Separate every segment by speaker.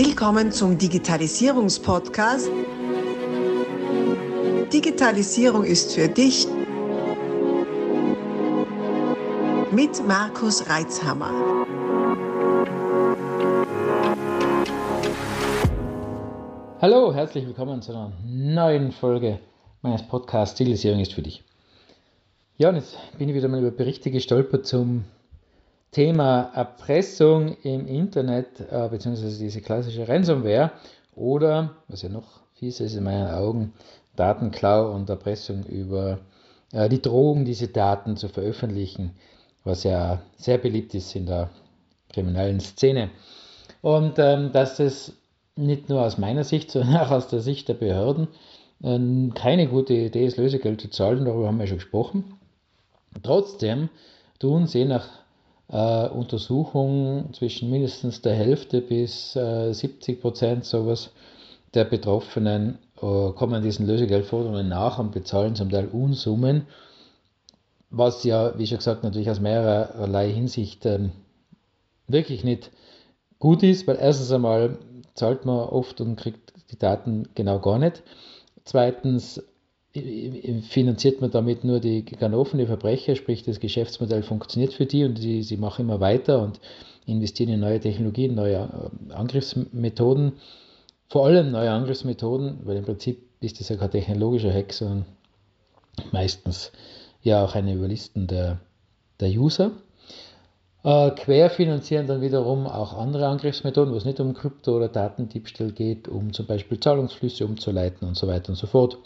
Speaker 1: Willkommen zum Digitalisierungspodcast. Digitalisierung ist für dich mit Markus Reitzhammer.
Speaker 2: Hallo, herzlich willkommen zu einer neuen Folge meines Podcasts Digitalisierung ist für dich. Ja, und jetzt bin ich wieder mal über Berichte gestolpert zum Thema Erpressung im Internet, äh, beziehungsweise diese klassische Ransomware oder, was ja noch fies ist in meinen Augen, Datenklau und Erpressung über äh, die Drohung, diese Daten zu veröffentlichen, was ja sehr beliebt ist in der kriminellen Szene. Und ähm, dass es nicht nur aus meiner Sicht, sondern auch aus der Sicht der Behörden äh, keine gute Idee ist, Lösegeld zu zahlen, darüber haben wir schon gesprochen. Trotzdem tun sie nach äh, Untersuchungen zwischen mindestens der Hälfte bis äh, 70 Prozent sowas der Betroffenen äh, kommen diesen Lösegeldforderungen nach und bezahlen zum Teil Unsummen, was ja, wie schon gesagt, natürlich aus mehrerlei Hinsicht ähm, wirklich nicht gut ist, weil erstens einmal zahlt man oft und kriegt die Daten genau gar nicht. Zweitens finanziert man damit nur die Ganoven, die Verbrecher, sprich das Geschäftsmodell funktioniert für die und die, sie machen immer weiter und investieren in neue Technologien, neue äh, Angriffsmethoden, vor allem neue Angriffsmethoden, weil im Prinzip ist das ja kein technologischer Hack, sondern meistens ja auch eine Überlisten der, der User. Äh, querfinanzieren dann wiederum auch andere Angriffsmethoden, wo es nicht um Krypto- oder Datendiebstahl geht, um zum Beispiel Zahlungsflüsse umzuleiten und so weiter und so fort.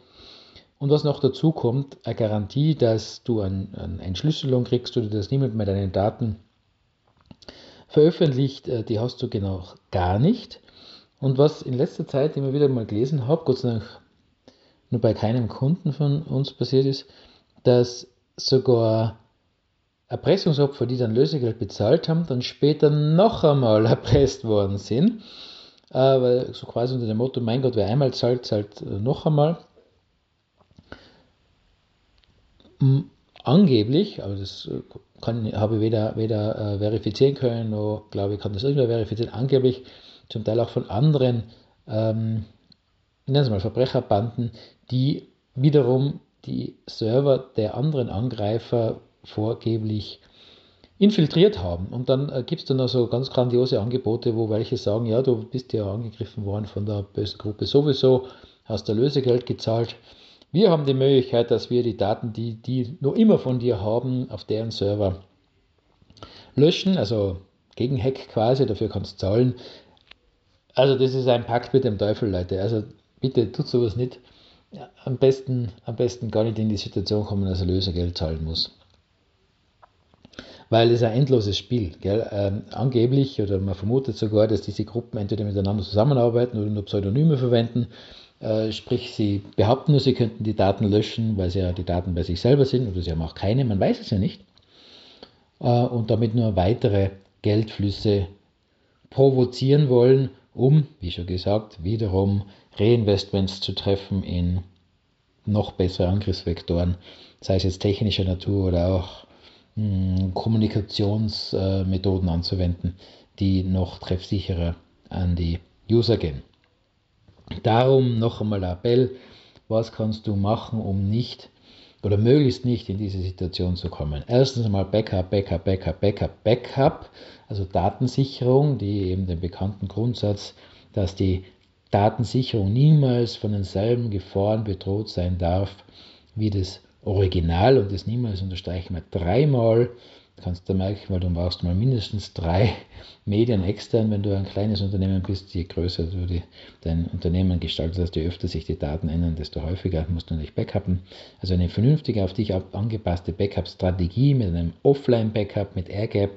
Speaker 2: Und was noch dazu kommt, eine Garantie, dass du eine ein Entschlüsselung kriegst oder dass niemand mehr deine Daten veröffentlicht, äh, die hast du genau gar nicht. Und was in letzter Zeit immer wieder mal gelesen habe, Gott sei Dank nur bei keinem Kunden von uns passiert ist, dass sogar Erpressungsopfer, die dann Lösegeld bezahlt haben, dann später noch einmal erpresst worden sind. Äh, weil so quasi unter dem Motto, mein Gott, wer einmal zahlt, zahlt noch einmal. Angeblich, aber das äh, kann, habe ich weder, weder äh, verifizieren können, noch glaube ich, kann das irgendwer verifizieren, angeblich zum Teil auch von anderen, ähm, mal Verbrecherbanden, die wiederum die Server der anderen Angreifer vorgeblich infiltriert haben. Und dann äh, gibt es dann noch so ganz grandiose Angebote, wo welche sagen, ja, du bist ja angegriffen worden von der bösen Gruppe sowieso, hast da Lösegeld gezahlt. Wir haben die Möglichkeit, dass wir die Daten, die die noch immer von dir haben, auf deren Server löschen, also gegen Hack quasi, dafür kannst du zahlen. Also das ist ein Pakt mit dem Teufel, Leute. Also bitte tut sowas nicht. Am besten, am besten gar nicht in die Situation kommen, dass er Lösegeld zahlen muss. Weil es ein endloses Spiel. Ähm, angeblich, oder man vermutet sogar, dass diese Gruppen entweder miteinander zusammenarbeiten oder nur Pseudonyme verwenden sprich, sie behaupten nur, sie könnten die Daten löschen, weil sie ja die Daten bei sich selber sind oder sie haben auch keine, man weiß es ja nicht. Äh, und damit nur weitere Geldflüsse provozieren wollen, um, wie schon gesagt, wiederum Reinvestments zu treffen in noch bessere Angriffsvektoren, sei es jetzt technischer Natur oder auch hm, Kommunikationsmethoden äh, anzuwenden, die noch treffsicherer an die User gehen. Darum noch einmal Appell, was kannst du machen, um nicht oder möglichst nicht in diese Situation zu kommen. Erstens einmal Backup, Backup, Backup, Backup, Backup, also Datensicherung, die eben den bekannten Grundsatz, dass die Datensicherung niemals von denselben Gefahren bedroht sein darf wie das Original und das niemals unterstreichen wir dreimal kannst du merken, weil du brauchst mal mindestens drei Medien extern, wenn du ein kleines Unternehmen bist. Je größer du die, dein Unternehmen gestaltet hast, je öfter sich die Daten ändern, desto häufiger musst du nicht backuppen. Also eine vernünftige, auf dich angepasste Backup-Strategie mit einem Offline-Backup, mit AirGap,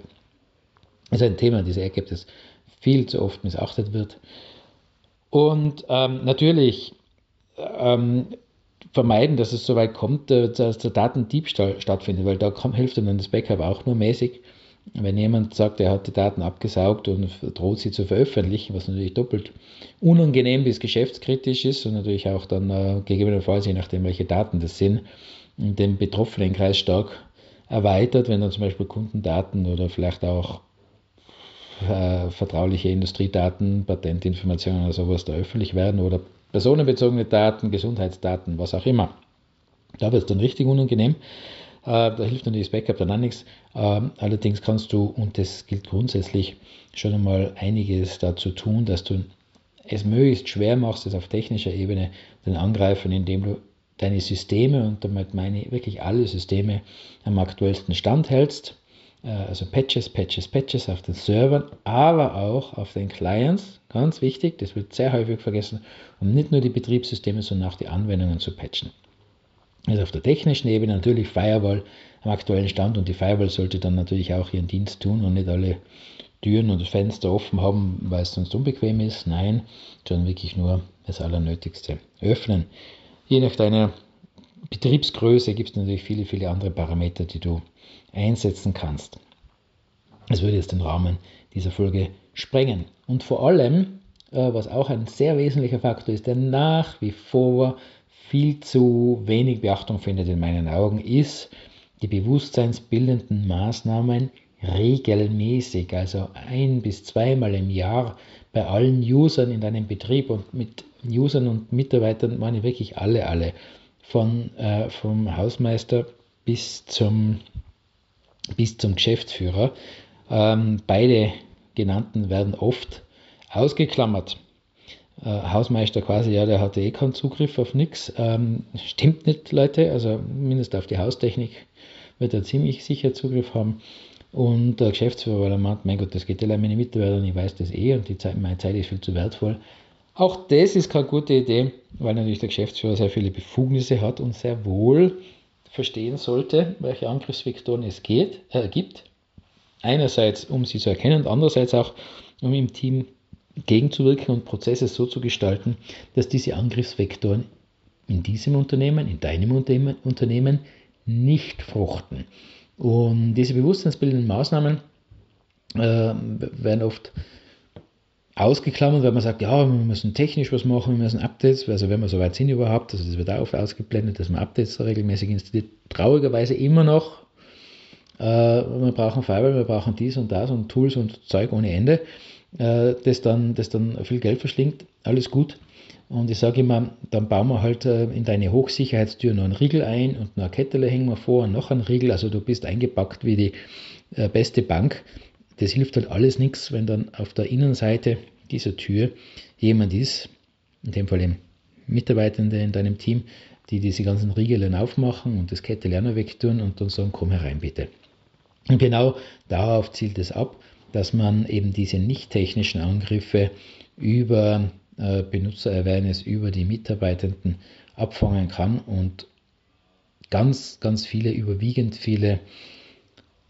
Speaker 2: ist ein Thema, dieses AirGap, das viel zu oft missachtet wird. Und ähm, natürlich ähm, vermeiden, dass es so weit kommt, äh, dass der Datendiebstahl stattfindet, weil da hilft dann das Backup auch nur mäßig. Wenn jemand sagt, er hat die Daten abgesaugt und droht sie zu veröffentlichen, was natürlich doppelt unangenehm bis geschäftskritisch ist und natürlich auch dann äh, gegebenenfalls, je nachdem welche Daten das sind, den betroffenen Kreis stark erweitert, wenn dann zum Beispiel Kundendaten oder vielleicht auch äh, vertrauliche Industriedaten, Patentinformationen oder sowas da öffentlich werden oder personenbezogene Daten, Gesundheitsdaten, was auch immer. Da wird es dann richtig unangenehm. Äh, da hilft natürlich das Backup dann auch nichts. Ähm, allerdings kannst du, und das gilt grundsätzlich, schon einmal einiges dazu tun, dass du es möglichst schwer machst, es auf technischer Ebene den Angreifern, indem du deine Systeme, und damit meine ich wirklich alle Systeme, am aktuellsten Stand hältst. Äh, also Patches, Patches, Patches auf den Servern, aber auch auf den Clients. Ganz wichtig, das wird sehr häufig vergessen, um nicht nur die Betriebssysteme, sondern auch die Anwendungen zu patchen. Also auf der technischen Ebene natürlich Firewall am aktuellen Stand und die Firewall sollte dann natürlich auch ihren Dienst tun und nicht alle Türen und Fenster offen haben, weil es sonst unbequem ist. Nein, sondern wirklich nur das Allernötigste öffnen. Je nach deiner Betriebsgröße gibt es natürlich viele, viele andere Parameter, die du einsetzen kannst. Das würde jetzt den Rahmen dieser Folge sprengen. Und vor allem, äh, was auch ein sehr wesentlicher Faktor ist, der nach wie vor viel zu wenig Beachtung findet in meinen Augen, ist die bewusstseinsbildenden Maßnahmen regelmäßig, also ein bis zweimal im Jahr bei allen Usern in deinem Betrieb und mit Usern und Mitarbeitern meine ich wirklich alle, alle, von, äh, vom Hausmeister bis zum, bis zum Geschäftsführer. Ähm, beide genannten werden oft ausgeklammert äh, Hausmeister quasi, ja, der hatte eh keinen Zugriff auf nichts. Ähm, stimmt nicht, Leute, also mindestens auf die Haustechnik wird er ziemlich sicher Zugriff haben. Und der Geschäftsführer, weil er meint, mein Gott, das geht ja meine Mitarbeiter und ich weiß das eh und die Zeit, meine Zeit ist viel zu wertvoll. Auch das ist keine gute Idee, weil natürlich der Geschäftsführer sehr viele Befugnisse hat und sehr wohl verstehen sollte, welche Angriffsvektoren es geht, äh, gibt. Einerseits, um sie zu erkennen und andererseits auch, um im Team gegenzuwirken und Prozesse so zu gestalten, dass diese Angriffsvektoren in diesem Unternehmen, in deinem Unternehmen nicht fruchten. Und diese bewusstseinsbildenden Maßnahmen äh, werden oft ausgeklammert, weil man sagt, ja, wir müssen technisch was machen, wir müssen Updates, also wenn wir so weit sind überhaupt, also das wird auch ausgeblendet, dass man Updates regelmäßig installiert, traurigerweise immer noch, äh, wir brauchen Firewall, wir brauchen dies und das und Tools und Zeug ohne Ende. Äh, das, dann, das dann viel Geld verschlingt, alles gut. Und ich sage immer, dann bauen wir halt äh, in deine Hochsicherheitstür noch einen Riegel ein und noch eine Kette hängen wir vor und noch einen Riegel. Also du bist eingepackt wie die äh, beste Bank. Das hilft halt alles nichts, wenn dann auf der Innenseite dieser Tür jemand ist, in dem Fall eben Mitarbeitende in deinem Team, die diese ganzen Riegel aufmachen und das Kette lerner wegtun und dann sagen, komm herein bitte. Und genau darauf zielt es ab dass man eben diese nicht technischen Angriffe über äh, Benutzerawareness, über die Mitarbeitenden abfangen kann und ganz, ganz viele, überwiegend viele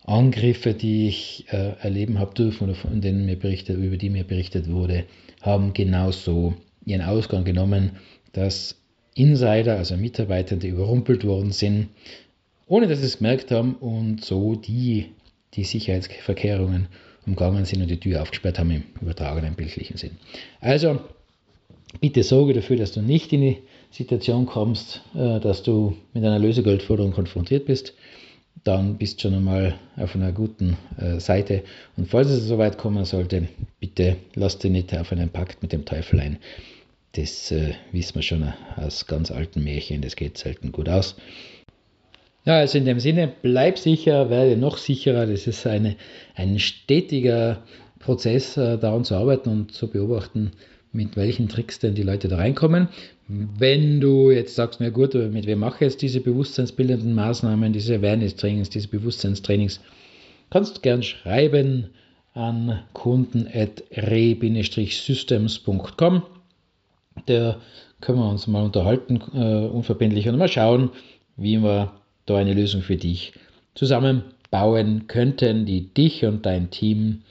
Speaker 2: Angriffe, die ich äh, erleben habe dürfen oder von denen mir berichtet, über die mir berichtet wurde, haben genauso ihren Ausgang genommen, dass Insider, also Mitarbeitende, überrumpelt worden sind, ohne dass sie es gemerkt haben und so die, die Sicherheitsverkehrungen umgangen sind und die Tür aufgesperrt haben im übertragenen bildlichen Sinn. Also bitte sorge dafür, dass du nicht in die Situation kommst, äh, dass du mit einer Lösegeldforderung konfrontiert bist. Dann bist du schon einmal auf einer guten äh, Seite. Und falls es soweit kommen sollte, bitte lass dich nicht auf einen Pakt mit dem Teufel ein. Das äh, wissen wir schon aus ganz alten Märchen, das geht selten gut aus. Ja, also in dem Sinne, bleib sicher, werde noch sicherer. Das ist eine, ein stetiger Prozess, äh, daran zu arbeiten und zu beobachten, mit welchen Tricks denn die Leute da reinkommen. Wenn du jetzt sagst, na gut, mit wem mache ich jetzt diese bewusstseinsbildenden Maßnahmen, diese Awareness-Trainings, diese Bewusstseinstrainings, kannst du gern schreiben an kunden.re-systems.com. Da können wir uns mal unterhalten, äh, unverbindlich und mal schauen, wie wir da eine Lösung für dich zusammenbauen könnten, die dich und dein Team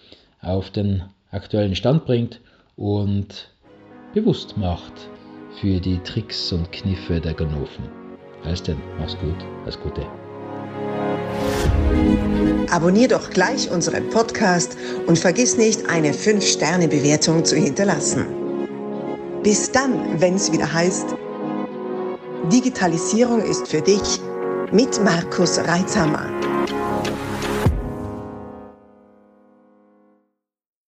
Speaker 2: auf den aktuellen Stand bringt und bewusst macht für die Tricks und Kniffe der Ganoven. Also denn, mach's gut, alles Gute.
Speaker 1: Abonnier doch gleich unseren Podcast und vergiss nicht, eine 5-Sterne-Bewertung zu hinterlassen. Bis dann, wenn es wieder heißt, Digitalisierung ist für dich mit Markus Reitzhammer.